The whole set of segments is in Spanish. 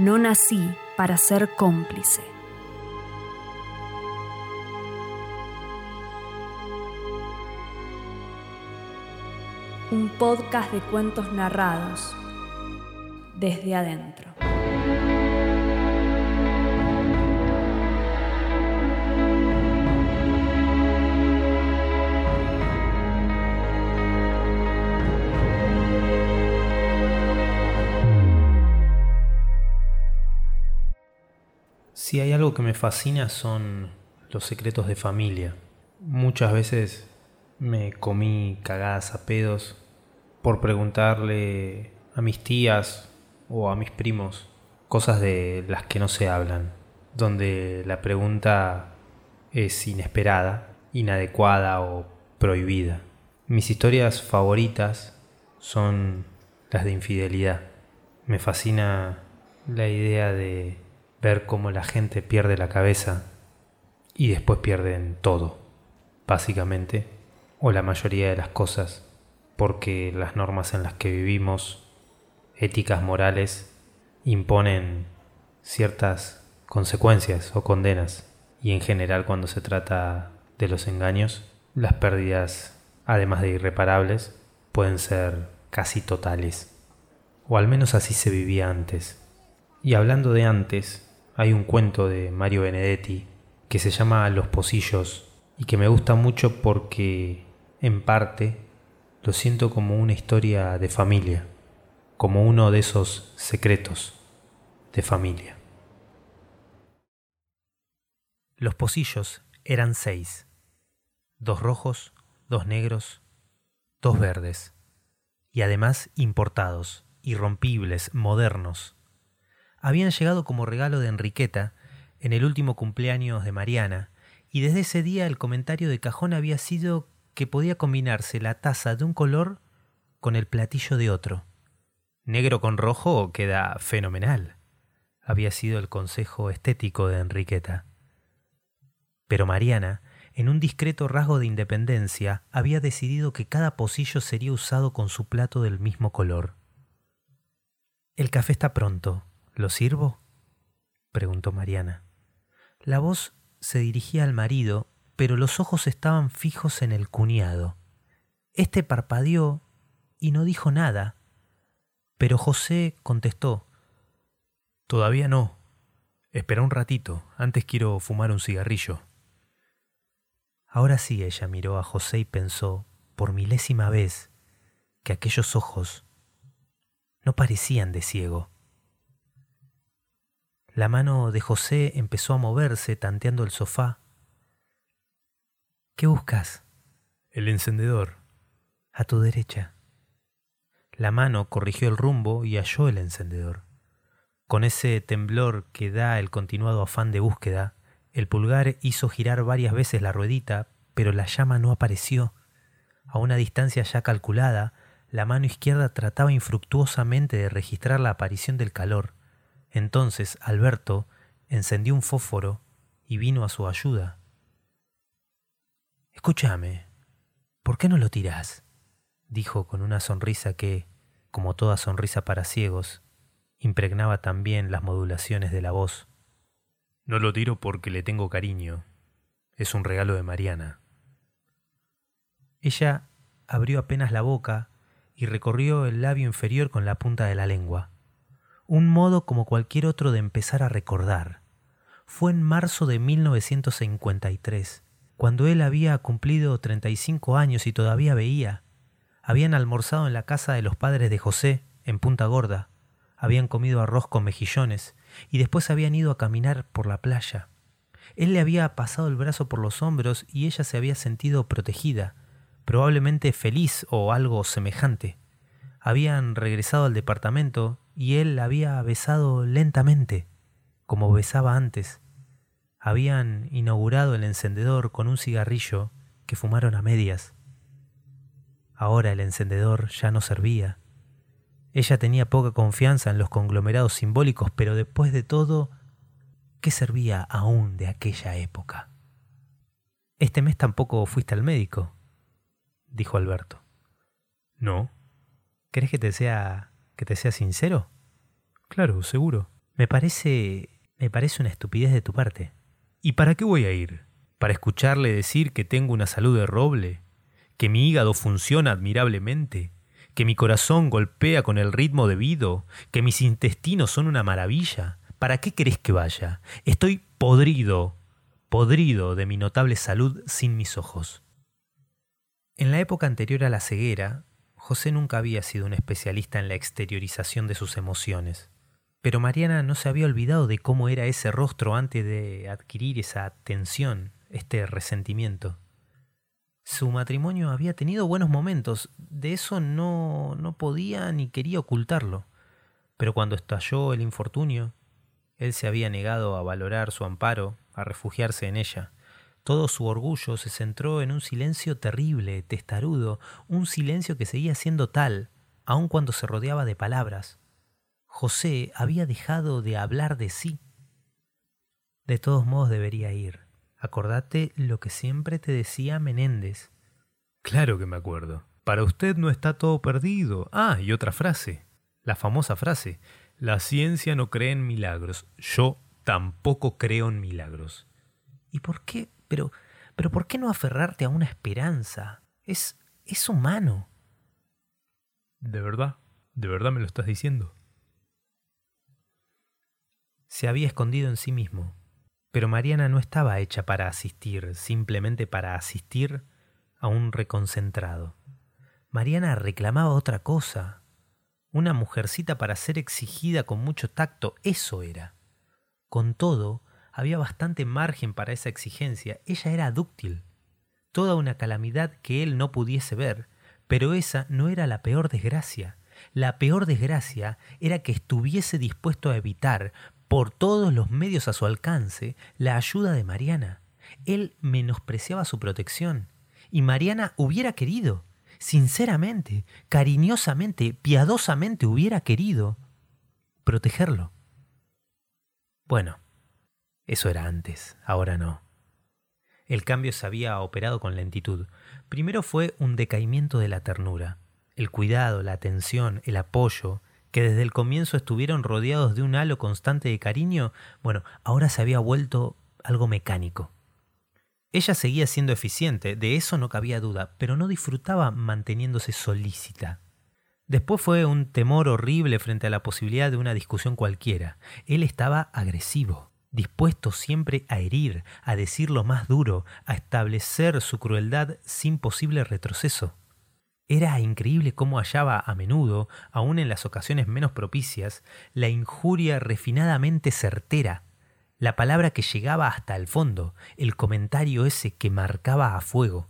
No nací para ser cómplice. Un podcast de cuentos narrados desde adentro. Si hay algo que me fascina son los secretos de familia. Muchas veces me comí cagadas a pedos por preguntarle a mis tías o a mis primos cosas de las que no se hablan, donde la pregunta es inesperada, inadecuada o prohibida. Mis historias favoritas son las de infidelidad. Me fascina la idea de ver cómo la gente pierde la cabeza y después pierden todo, básicamente, o la mayoría de las cosas, porque las normas en las que vivimos, éticas morales, imponen ciertas consecuencias o condenas, y en general cuando se trata de los engaños, las pérdidas, además de irreparables, pueden ser casi totales, o al menos así se vivía antes. Y hablando de antes, hay un cuento de Mario Benedetti que se llama Los Pocillos y que me gusta mucho porque en parte lo siento como una historia de familia, como uno de esos secretos de familia. Los pocillos eran seis, dos rojos, dos negros, dos verdes, y además importados, irrompibles, modernos, habían llegado como regalo de Enriqueta en el último cumpleaños de Mariana, y desde ese día el comentario de cajón había sido que podía combinarse la taza de un color con el platillo de otro. Negro con rojo queda fenomenal, había sido el consejo estético de Enriqueta. Pero Mariana, en un discreto rasgo de independencia, había decidido que cada pocillo sería usado con su plato del mismo color. El café está pronto, ¿Lo sirvo? preguntó Mariana. La voz se dirigía al marido, pero los ojos estaban fijos en el cuñado. Este parpadeó y no dijo nada, pero José contestó Todavía no. Espera un ratito, antes quiero fumar un cigarrillo. Ahora sí ella miró a José y pensó, por milésima vez, que aquellos ojos no parecían de ciego. La mano de José empezó a moverse tanteando el sofá. ¿Qué buscas? El encendedor. A tu derecha. La mano corrigió el rumbo y halló el encendedor. Con ese temblor que da el continuado afán de búsqueda, el pulgar hizo girar varias veces la ruedita, pero la llama no apareció. A una distancia ya calculada, la mano izquierda trataba infructuosamente de registrar la aparición del calor. Entonces Alberto encendió un fósforo y vino a su ayuda. Escúchame, ¿por qué no lo tirás? dijo con una sonrisa que, como toda sonrisa para ciegos, impregnaba también las modulaciones de la voz. No lo tiro porque le tengo cariño. Es un regalo de Mariana. Ella abrió apenas la boca y recorrió el labio inferior con la punta de la lengua un modo como cualquier otro de empezar a recordar. Fue en marzo de 1953, cuando él había cumplido 35 años y todavía veía. Habían almorzado en la casa de los padres de José, en Punta Gorda, habían comido arroz con mejillones y después habían ido a caminar por la playa. Él le había pasado el brazo por los hombros y ella se había sentido protegida, probablemente feliz o algo semejante. Habían regresado al departamento y él la había besado lentamente, como besaba antes. Habían inaugurado el encendedor con un cigarrillo que fumaron a medias. Ahora el encendedor ya no servía. Ella tenía poca confianza en los conglomerados simbólicos, pero después de todo, ¿qué servía aún de aquella época? Este mes tampoco fuiste al médico, dijo Alberto. No. ¿Crees que te sea que te sea sincero? Claro, seguro. Me parece... me parece una estupidez de tu parte. ¿Y para qué voy a ir? ¿Para escucharle decir que tengo una salud de roble? ¿Que mi hígado funciona admirablemente? ¿Que mi corazón golpea con el ritmo debido? ¿Que mis intestinos son una maravilla? ¿Para qué querés que vaya? Estoy podrido, podrido de mi notable salud sin mis ojos. En la época anterior a la ceguera, José nunca había sido un especialista en la exteriorización de sus emociones. Pero Mariana no se había olvidado de cómo era ese rostro antes de adquirir esa tensión, este resentimiento. Su matrimonio había tenido buenos momentos, de eso no, no podía ni quería ocultarlo. Pero cuando estalló el infortunio, él se había negado a valorar su amparo, a refugiarse en ella. Todo su orgullo se centró en un silencio terrible, testarudo, un silencio que seguía siendo tal, aun cuando se rodeaba de palabras, José había dejado de hablar de sí. De todos modos debería ir. Acordate lo que siempre te decía Menéndez. Claro que me acuerdo. Para usted no está todo perdido. Ah, y otra frase. La famosa frase. La ciencia no cree en milagros. Yo tampoco creo en milagros. ¿Y por qué? Pero, pero ¿por qué no aferrarte a una esperanza? Es, es humano. ¿De verdad? ¿De verdad me lo estás diciendo? se había escondido en sí mismo. Pero Mariana no estaba hecha para asistir, simplemente para asistir a un reconcentrado. Mariana reclamaba otra cosa. Una mujercita para ser exigida con mucho tacto, eso era. Con todo, había bastante margen para esa exigencia. Ella era dúctil. Toda una calamidad que él no pudiese ver, pero esa no era la peor desgracia. La peor desgracia era que estuviese dispuesto a evitar, por todos los medios a su alcance la ayuda de Mariana. Él menospreciaba su protección y Mariana hubiera querido, sinceramente, cariñosamente, piadosamente hubiera querido protegerlo. Bueno, eso era antes, ahora no. El cambio se había operado con lentitud. Primero fue un decaimiento de la ternura. El cuidado, la atención, el apoyo, que desde el comienzo estuvieron rodeados de un halo constante de cariño, bueno, ahora se había vuelto algo mecánico. Ella seguía siendo eficiente, de eso no cabía duda, pero no disfrutaba manteniéndose solícita. Después fue un temor horrible frente a la posibilidad de una discusión cualquiera. Él estaba agresivo, dispuesto siempre a herir, a decir lo más duro, a establecer su crueldad sin posible retroceso. Era increíble cómo hallaba a menudo, aun en las ocasiones menos propicias, la injuria refinadamente certera, la palabra que llegaba hasta el fondo, el comentario ese que marcaba a fuego,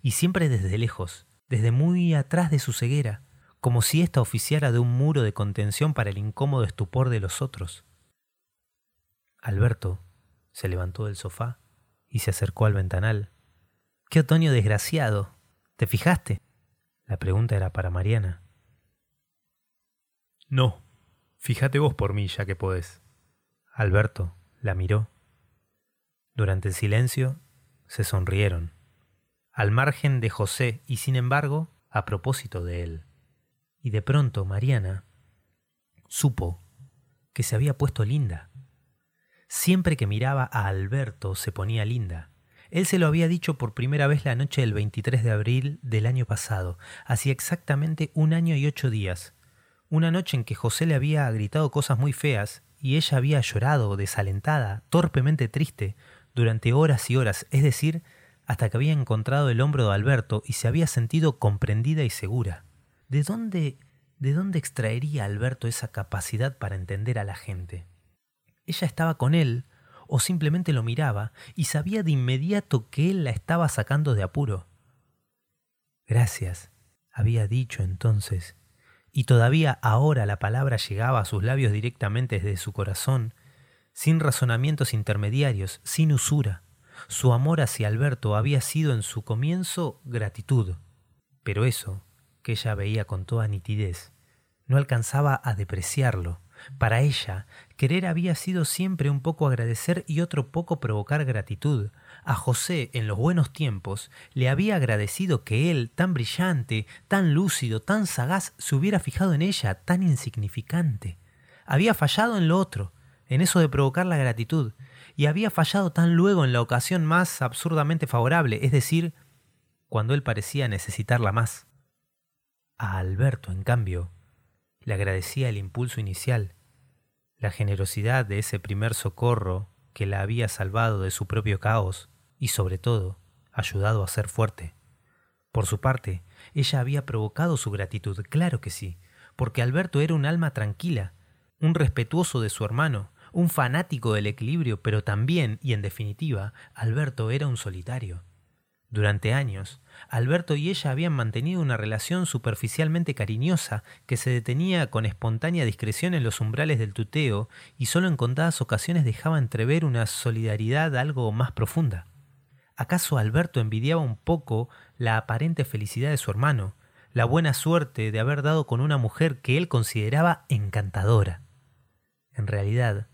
y siempre desde lejos, desde muy atrás de su ceguera, como si ésta oficiara de un muro de contención para el incómodo estupor de los otros. Alberto se levantó del sofá y se acercó al ventanal. ¡Qué otoño desgraciado! ¿Te fijaste? La pregunta era para Mariana. No, fíjate vos por mí ya que podés. Alberto la miró. Durante el silencio se sonrieron, al margen de José y sin embargo a propósito de él. Y de pronto Mariana supo que se había puesto linda. Siempre que miraba a Alberto se ponía linda. Él se lo había dicho por primera vez la noche del 23 de abril del año pasado, hacía exactamente un año y ocho días. Una noche en que José le había gritado cosas muy feas y ella había llorado, desalentada, torpemente triste, durante horas y horas, es decir, hasta que había encontrado el hombro de Alberto y se había sentido comprendida y segura. ¿De dónde, de dónde extraería Alberto esa capacidad para entender a la gente? Ella estaba con él, o simplemente lo miraba y sabía de inmediato que él la estaba sacando de apuro. Gracias, había dicho entonces, y todavía ahora la palabra llegaba a sus labios directamente desde su corazón, sin razonamientos intermediarios, sin usura. Su amor hacia Alberto había sido en su comienzo gratitud, pero eso, que ella veía con toda nitidez, no alcanzaba a depreciarlo, para ella, querer había sido siempre un poco agradecer y otro poco provocar gratitud. A José, en los buenos tiempos, le había agradecido que él, tan brillante, tan lúcido, tan sagaz, se hubiera fijado en ella, tan insignificante. Había fallado en lo otro, en eso de provocar la gratitud, y había fallado tan luego en la ocasión más absurdamente favorable, es decir, cuando él parecía necesitarla más. A Alberto, en cambio, le agradecía el impulso inicial, la generosidad de ese primer socorro que la había salvado de su propio caos y, sobre todo, ayudado a ser fuerte. Por su parte, ella había provocado su gratitud, claro que sí, porque Alberto era un alma tranquila, un respetuoso de su hermano, un fanático del equilibrio, pero también, y en definitiva, Alberto era un solitario. Durante años, Alberto y ella habían mantenido una relación superficialmente cariñosa que se detenía con espontánea discreción en los umbrales del tuteo y solo en contadas ocasiones dejaba entrever una solidaridad algo más profunda. ¿Acaso Alberto envidiaba un poco la aparente felicidad de su hermano, la buena suerte de haber dado con una mujer que él consideraba encantadora? En realidad,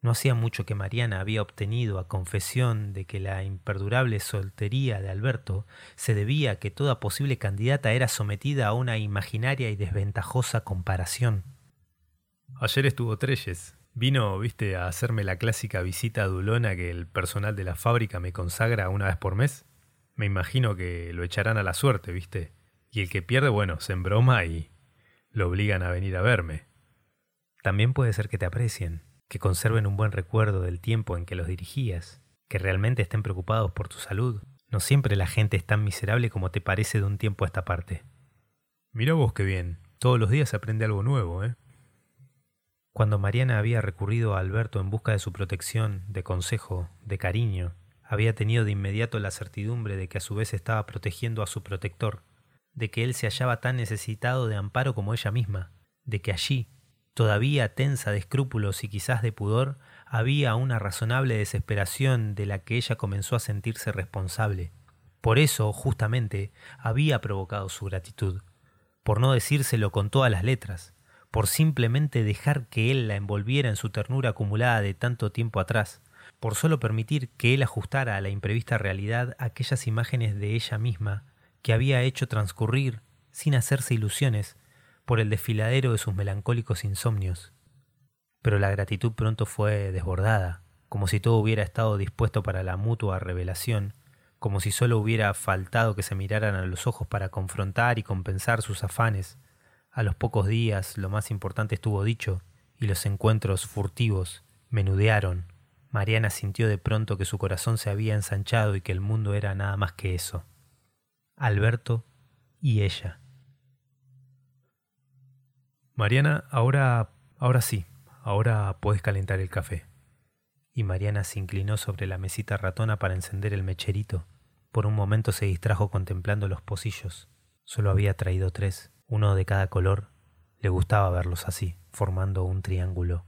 no hacía mucho que Mariana había obtenido a confesión de que la imperdurable soltería de Alberto se debía a que toda posible candidata era sometida a una imaginaria y desventajosa comparación. Ayer estuvo Treyes. Vino, viste, a hacerme la clásica visita dulona que el personal de la fábrica me consagra una vez por mes. Me imagino que lo echarán a la suerte, viste. Y el que pierde, bueno, se embroma y lo obligan a venir a verme. También puede ser que te aprecien que conserven un buen recuerdo del tiempo en que los dirigías, que realmente estén preocupados por tu salud. No siempre la gente es tan miserable como te parece de un tiempo a esta parte. Mira vos qué bien, todos los días se aprende algo nuevo, ¿eh? Cuando Mariana había recurrido a Alberto en busca de su protección, de consejo, de cariño, había tenido de inmediato la certidumbre de que a su vez estaba protegiendo a su protector, de que él se hallaba tan necesitado de amparo como ella misma, de que allí, todavía tensa de escrúpulos y quizás de pudor, había una razonable desesperación de la que ella comenzó a sentirse responsable. Por eso, justamente, había provocado su gratitud, por no decírselo con todas las letras, por simplemente dejar que él la envolviera en su ternura acumulada de tanto tiempo atrás, por solo permitir que él ajustara a la imprevista realidad aquellas imágenes de ella misma que había hecho transcurrir, sin hacerse ilusiones, por el desfiladero de sus melancólicos insomnios. Pero la gratitud pronto fue desbordada, como si todo hubiera estado dispuesto para la mutua revelación, como si solo hubiera faltado que se miraran a los ojos para confrontar y compensar sus afanes. A los pocos días lo más importante estuvo dicho, y los encuentros furtivos menudearon. Mariana sintió de pronto que su corazón se había ensanchado y que el mundo era nada más que eso. Alberto y ella. Mariana, ahora, ahora sí, ahora puedes calentar el café. Y Mariana se inclinó sobre la mesita ratona para encender el mecherito. Por un momento se distrajo contemplando los pocillos. Solo había traído tres, uno de cada color. Le gustaba verlos así, formando un triángulo.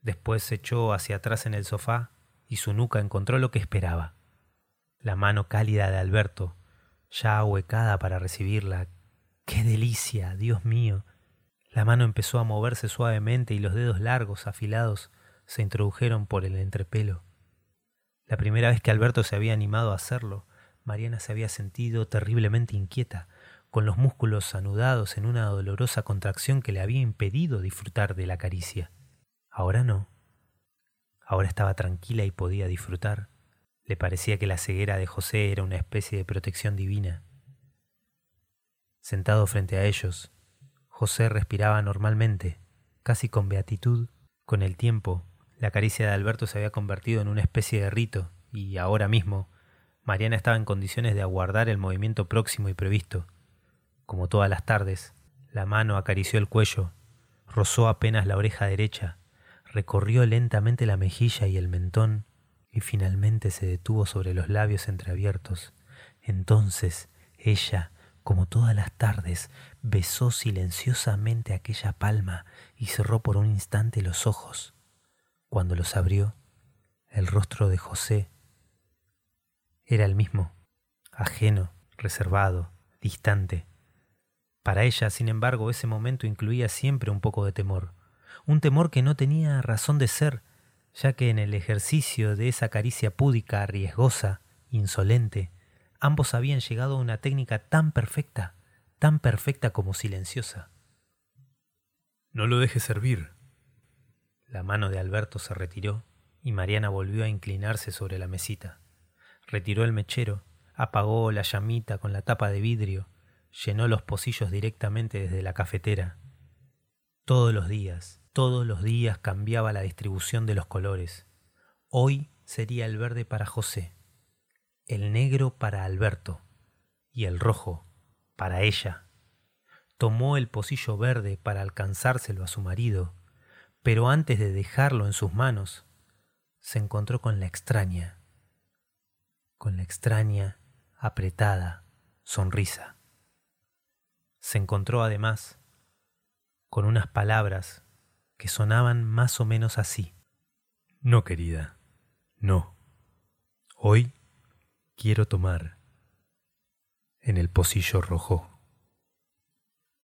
Después se echó hacia atrás en el sofá y su nuca encontró lo que esperaba. La mano cálida de Alberto, ya ahuecada para recibirla. ¡Qué delicia, Dios mío! La mano empezó a moverse suavemente y los dedos largos, afilados, se introdujeron por el entrepelo. La primera vez que Alberto se había animado a hacerlo, Mariana se había sentido terriblemente inquieta, con los músculos anudados en una dolorosa contracción que le había impedido disfrutar de la caricia. Ahora no. Ahora estaba tranquila y podía disfrutar. Le parecía que la ceguera de José era una especie de protección divina. Sentado frente a ellos, José respiraba normalmente, casi con beatitud. Con el tiempo, la caricia de Alberto se había convertido en una especie de rito, y ahora mismo, Mariana estaba en condiciones de aguardar el movimiento próximo y previsto. Como todas las tardes, la mano acarició el cuello, rozó apenas la oreja derecha, recorrió lentamente la mejilla y el mentón, y finalmente se detuvo sobre los labios entreabiertos. Entonces ella, como todas las tardes, besó silenciosamente aquella palma y cerró por un instante los ojos. Cuando los abrió, el rostro de José era el mismo, ajeno, reservado, distante. Para ella, sin embargo, ese momento incluía siempre un poco de temor, un temor que no tenía razón de ser, ya que en el ejercicio de esa caricia púdica, riesgosa, insolente, ambos habían llegado a una técnica tan perfecta, tan perfecta como silenciosa. No lo dejes servir, La mano de Alberto se retiró y Mariana volvió a inclinarse sobre la mesita. Retiró el mechero, apagó la llamita con la tapa de vidrio, llenó los pocillos directamente desde la cafetera. Todos los días, todos los días cambiaba la distribución de los colores. Hoy sería el verde para José, el negro para Alberto y el rojo para ella. Tomó el pocillo verde para alcanzárselo a su marido, pero antes de dejarlo en sus manos, se encontró con la extraña, con la extraña, apretada sonrisa. Se encontró además con unas palabras que sonaban más o menos así. No, querida, no. Hoy quiero tomar en el pocillo rojo.